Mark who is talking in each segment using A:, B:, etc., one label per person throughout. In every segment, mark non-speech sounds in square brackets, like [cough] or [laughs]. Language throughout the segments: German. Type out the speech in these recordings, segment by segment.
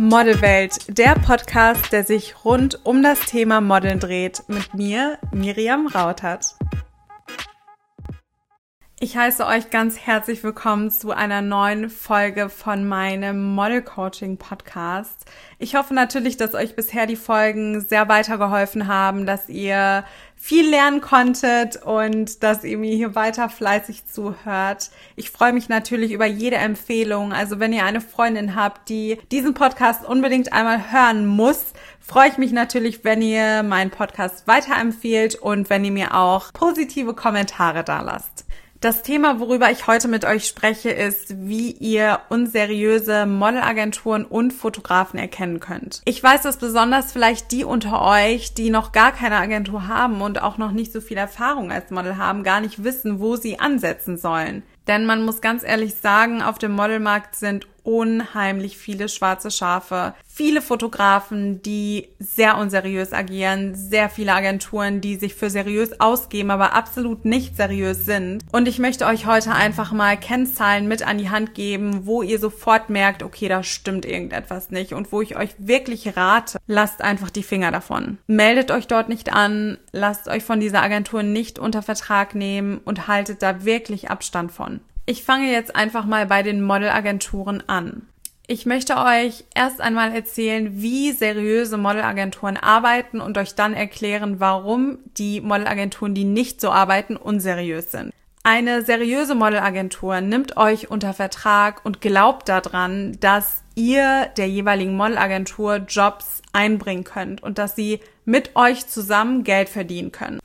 A: Modelwelt, der Podcast, der sich rund um das Thema Modeln dreht, mit mir, Miriam Rautert. Ich heiße euch ganz herzlich willkommen zu einer neuen Folge von meinem Model Coaching Podcast. Ich hoffe natürlich, dass euch bisher die Folgen sehr weitergeholfen haben, dass ihr viel lernen konntet und dass ihr mir hier weiter fleißig zuhört. Ich freue mich natürlich über jede Empfehlung. Also wenn ihr eine Freundin habt, die diesen Podcast unbedingt einmal hören muss, freue ich mich natürlich, wenn ihr meinen Podcast weiterempfehlt und wenn ihr mir auch positive Kommentare da lasst. Das Thema, worüber ich heute mit euch spreche, ist, wie ihr unseriöse Modelagenturen und Fotografen erkennen könnt. Ich weiß, dass besonders vielleicht die unter euch, die noch gar keine Agentur haben und auch noch nicht so viel Erfahrung als Model haben, gar nicht wissen, wo sie ansetzen sollen. Denn man muss ganz ehrlich sagen, auf dem Modelmarkt sind unheimlich viele schwarze Schafe, viele Fotografen, die sehr unseriös agieren, sehr viele Agenturen, die sich für seriös ausgeben, aber absolut nicht seriös sind. Und ich möchte euch heute einfach mal Kennzahlen mit an die Hand geben, wo ihr sofort merkt, okay, da stimmt irgendetwas nicht und wo ich euch wirklich rate, lasst einfach die Finger davon. Meldet euch dort nicht an, lasst euch von dieser Agentur nicht unter Vertrag nehmen und haltet da wirklich Abstand von. Ich fange jetzt einfach mal bei den Modelagenturen an. Ich möchte euch erst einmal erzählen, wie seriöse Modelagenturen arbeiten und euch dann erklären, warum die Modelagenturen, die nicht so arbeiten, unseriös sind. Eine seriöse Modelagentur nimmt euch unter Vertrag und glaubt daran, dass ihr der jeweiligen Modelagentur Jobs einbringen könnt und dass sie mit euch zusammen Geld verdienen können.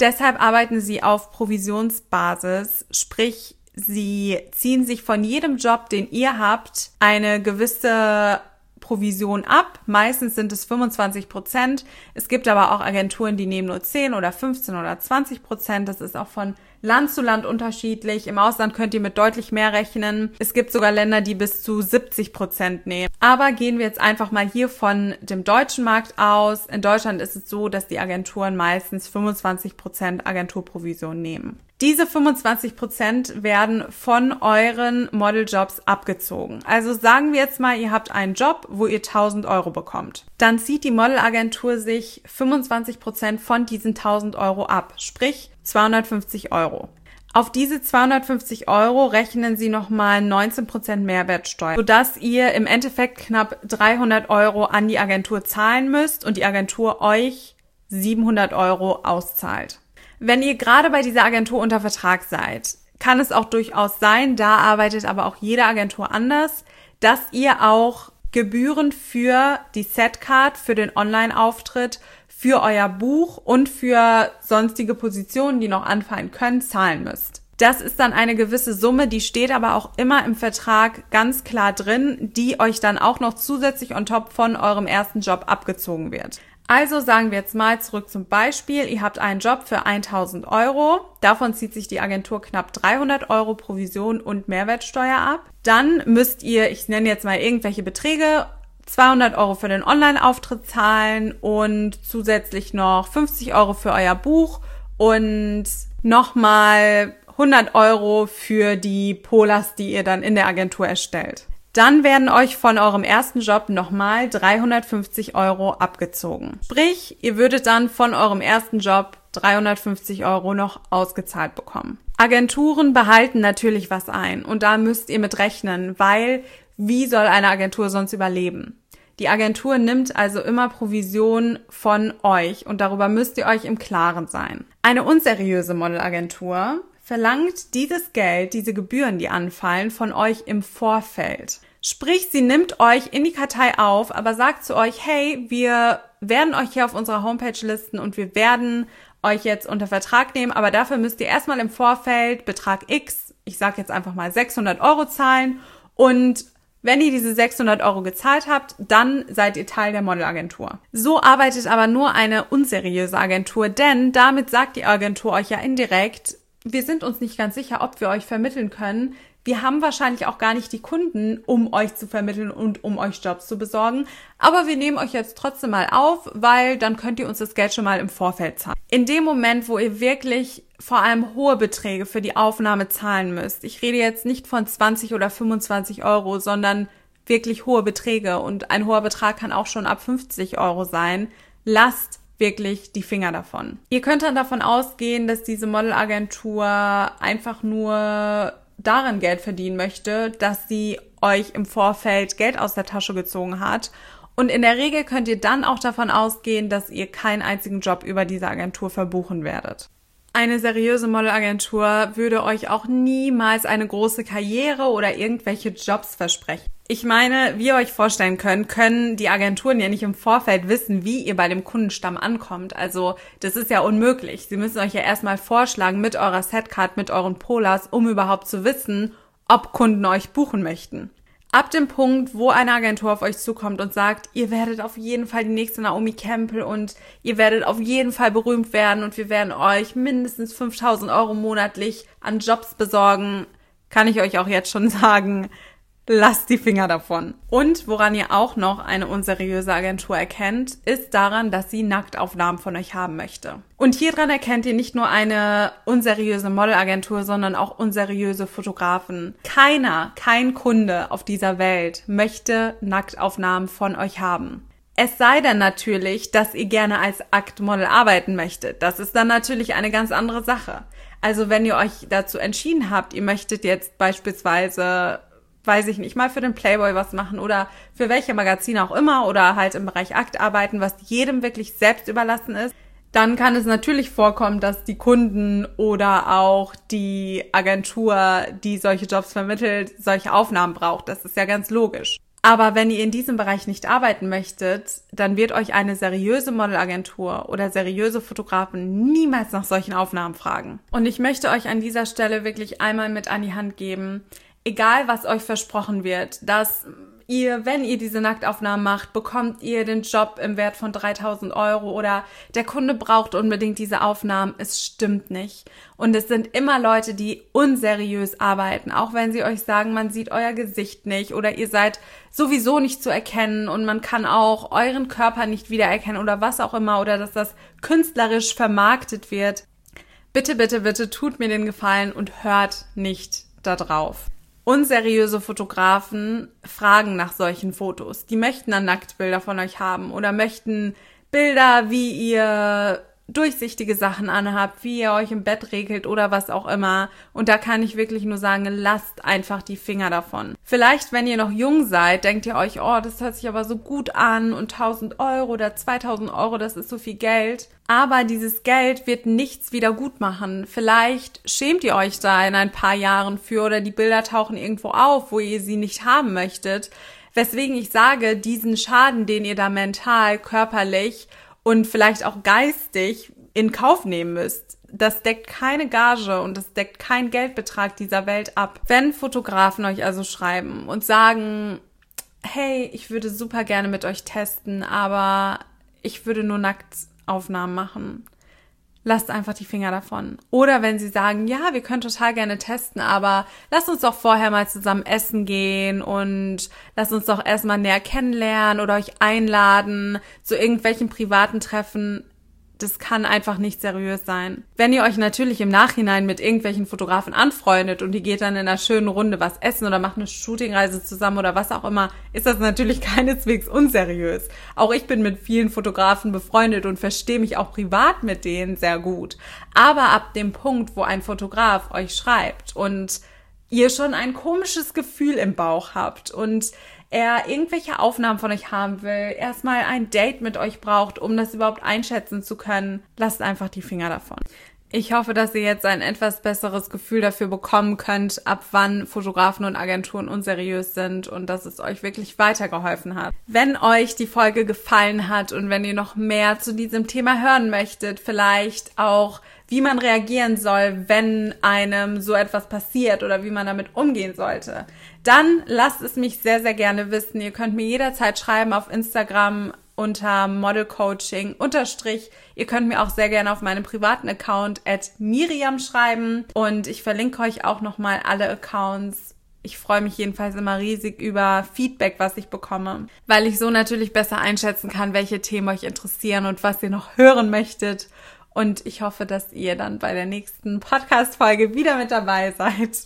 A: Deshalb arbeiten sie auf Provisionsbasis, sprich Sie ziehen sich von jedem Job, den ihr habt, eine gewisse Provision ab. Meistens sind es 25 Prozent. Es gibt aber auch Agenturen, die nehmen nur 10 oder 15 oder 20 Prozent. Das ist auch von Land zu Land unterschiedlich. Im Ausland könnt ihr mit deutlich mehr rechnen. Es gibt sogar Länder, die bis zu 70 Prozent nehmen. Aber gehen wir jetzt einfach mal hier von dem deutschen Markt aus. In Deutschland ist es so, dass die Agenturen meistens 25 Prozent Agenturprovision nehmen. Diese 25 Prozent werden von euren Modeljobs abgezogen. Also sagen wir jetzt mal, ihr habt einen Job, wo ihr 1000 Euro bekommt. Dann zieht die Modelagentur sich 25 Prozent von diesen 1000 Euro ab, sprich 250 Euro. Auf diese 250 Euro rechnen sie nochmal 19 Prozent Mehrwertsteuer, sodass ihr im Endeffekt knapp 300 Euro an die Agentur zahlen müsst und die Agentur euch 700 Euro auszahlt. Wenn ihr gerade bei dieser Agentur unter Vertrag seid, kann es auch durchaus sein, da arbeitet aber auch jede Agentur anders, dass ihr auch Gebühren für die Setcard, für den Online-Auftritt, für euer Buch und für sonstige Positionen, die noch anfallen können, zahlen müsst. Das ist dann eine gewisse Summe, die steht aber auch immer im Vertrag ganz klar drin, die euch dann auch noch zusätzlich on top von eurem ersten Job abgezogen wird. Also sagen wir jetzt mal zurück zum Beispiel, ihr habt einen Job für 1000 Euro, davon zieht sich die Agentur knapp 300 Euro Provision und Mehrwertsteuer ab. Dann müsst ihr, ich nenne jetzt mal irgendwelche Beträge, 200 Euro für den Online-Auftritt zahlen und zusätzlich noch 50 Euro für euer Buch und nochmal 100 Euro für die Polas, die ihr dann in der Agentur erstellt. Dann werden euch von eurem ersten Job nochmal 350 Euro abgezogen. Sprich, ihr würdet dann von eurem ersten Job 350 Euro noch ausgezahlt bekommen. Agenturen behalten natürlich was ein und da müsst ihr mit rechnen, weil wie soll eine Agentur sonst überleben? Die Agentur nimmt also immer Provision von euch und darüber müsst ihr euch im Klaren sein. Eine unseriöse Modelagentur verlangt dieses Geld, diese Gebühren, die anfallen, von euch im Vorfeld. Sprich, sie nimmt euch in die Kartei auf, aber sagt zu euch, hey, wir werden euch hier auf unserer Homepage listen und wir werden euch jetzt unter Vertrag nehmen, aber dafür müsst ihr erstmal im Vorfeld Betrag X, ich sage jetzt einfach mal 600 Euro zahlen und wenn ihr diese 600 Euro gezahlt habt, dann seid ihr Teil der Modelagentur. So arbeitet aber nur eine unseriöse Agentur, denn damit sagt die Agentur euch ja indirekt, wir sind uns nicht ganz sicher, ob wir euch vermitteln können. Wir haben wahrscheinlich auch gar nicht die Kunden, um euch zu vermitteln und um euch Jobs zu besorgen. Aber wir nehmen euch jetzt trotzdem mal auf, weil dann könnt ihr uns das Geld schon mal im Vorfeld zahlen. In dem Moment, wo ihr wirklich vor allem hohe Beträge für die Aufnahme zahlen müsst, ich rede jetzt nicht von 20 oder 25 Euro, sondern wirklich hohe Beträge und ein hoher Betrag kann auch schon ab 50 Euro sein. Lasst wirklich die Finger davon. Ihr könnt dann davon ausgehen, dass diese Modelagentur einfach nur darin Geld verdienen möchte, dass sie euch im Vorfeld Geld aus der Tasche gezogen hat. Und in der Regel könnt ihr dann auch davon ausgehen, dass ihr keinen einzigen Job über diese Agentur verbuchen werdet. Eine seriöse Modelagentur würde euch auch niemals eine große Karriere oder irgendwelche Jobs versprechen. Ich meine, wie ihr euch vorstellen könnt, können die Agenturen ja nicht im Vorfeld wissen, wie ihr bei dem Kundenstamm ankommt. Also das ist ja unmöglich. Sie müssen euch ja erstmal vorschlagen mit eurer Setcard, mit euren Polars, um überhaupt zu wissen, ob Kunden euch buchen möchten ab dem Punkt, wo eine Agentur auf euch zukommt und sagt, ihr werdet auf jeden Fall die nächste Naomi Campbell und ihr werdet auf jeden Fall berühmt werden und wir werden euch mindestens 5000 Euro monatlich an Jobs besorgen, kann ich euch auch jetzt schon [laughs] sagen, lasst die Finger davon. Und woran ihr auch noch eine unseriöse Agentur erkennt, ist daran, dass sie Nacktaufnahmen von euch haben möchte. Und hier dran erkennt ihr nicht nur eine unseriöse Modelagentur, sondern auch unseriöse Fotografen. Keiner, kein Kunde auf dieser Welt möchte Nacktaufnahmen von euch haben. Es sei denn natürlich, dass ihr gerne als Aktmodel arbeiten möchtet. Das ist dann natürlich eine ganz andere Sache. Also wenn ihr euch dazu entschieden habt, ihr möchtet jetzt beispielsweise weiß ich nicht, mal für den Playboy was machen oder für welche Magazine auch immer oder halt im Bereich Akt arbeiten, was jedem wirklich selbst überlassen ist, dann kann es natürlich vorkommen, dass die Kunden oder auch die Agentur, die solche Jobs vermittelt, solche Aufnahmen braucht. Das ist ja ganz logisch. Aber wenn ihr in diesem Bereich nicht arbeiten möchtet, dann wird euch eine seriöse Modelagentur oder seriöse Fotografen niemals nach solchen Aufnahmen fragen. Und ich möchte euch an dieser Stelle wirklich einmal mit an die Hand geben, egal was euch versprochen wird, dass ihr, wenn ihr diese Nacktaufnahmen macht, bekommt ihr den Job im Wert von 3000 Euro oder der Kunde braucht unbedingt diese Aufnahmen. Es stimmt nicht. Und es sind immer Leute, die unseriös arbeiten, auch wenn sie euch sagen, man sieht euer Gesicht nicht oder ihr seid sowieso nicht zu erkennen und man kann auch euren Körper nicht wiedererkennen oder was auch immer oder dass das künstlerisch vermarktet wird. Bitte, bitte, bitte tut mir den Gefallen und hört nicht da drauf. Unseriöse Fotografen fragen nach solchen Fotos. Die möchten dann Nacktbilder von euch haben oder möchten Bilder, wie ihr durchsichtige Sachen anhabt, wie ihr euch im Bett regelt oder was auch immer. Und da kann ich wirklich nur sagen, lasst einfach die Finger davon. Vielleicht, wenn ihr noch jung seid, denkt ihr euch, oh, das hört sich aber so gut an und 1000 Euro oder 2000 Euro, das ist so viel Geld. Aber dieses Geld wird nichts wieder gut machen. Vielleicht schämt ihr euch da in ein paar Jahren für oder die Bilder tauchen irgendwo auf, wo ihr sie nicht haben möchtet. Weswegen ich sage, diesen Schaden, den ihr da mental, körperlich und vielleicht auch geistig in Kauf nehmen müsst. Das deckt keine Gage und das deckt kein Geldbetrag dieser Welt ab. Wenn Fotografen euch also schreiben und sagen, hey, ich würde super gerne mit euch testen, aber ich würde nur Nacktaufnahmen machen, lasst einfach die Finger davon. Oder wenn sie sagen, ja, wir können total gerne testen, aber lasst uns doch vorher mal zusammen essen gehen und lasst uns doch erstmal näher kennenlernen oder euch einladen zu irgendwelchen privaten Treffen das kann einfach nicht seriös sein. Wenn ihr euch natürlich im Nachhinein mit irgendwelchen Fotografen anfreundet und die geht dann in einer schönen Runde was essen oder macht eine Shootingreise zusammen oder was auch immer, ist das natürlich [laughs] keineswegs unseriös. Auch ich bin mit vielen Fotografen befreundet und verstehe mich auch privat mit denen sehr gut. Aber ab dem Punkt, wo ein Fotograf euch schreibt und ihr schon ein komisches Gefühl im Bauch habt und er irgendwelche Aufnahmen von euch haben will, erstmal ein Date mit euch braucht, um das überhaupt einschätzen zu können, lasst einfach die Finger davon. Ich hoffe, dass ihr jetzt ein etwas besseres Gefühl dafür bekommen könnt, ab wann Fotografen und Agenturen unseriös sind und dass es euch wirklich weitergeholfen hat. Wenn euch die Folge gefallen hat und wenn ihr noch mehr zu diesem Thema hören möchtet, vielleicht auch wie man reagieren soll, wenn einem so etwas passiert oder wie man damit umgehen sollte, dann lasst es mich sehr, sehr gerne wissen. Ihr könnt mir jederzeit schreiben auf Instagram unter modelcoaching unterstrich. Ihr könnt mir auch sehr gerne auf meinem privaten Account at Miriam schreiben und ich verlinke euch auch nochmal alle Accounts. Ich freue mich jedenfalls immer riesig über Feedback, was ich bekomme, weil ich so natürlich besser einschätzen kann, welche Themen euch interessieren und was ihr noch hören möchtet. Und ich hoffe, dass ihr dann bei der nächsten Podcast-Folge wieder mit dabei seid.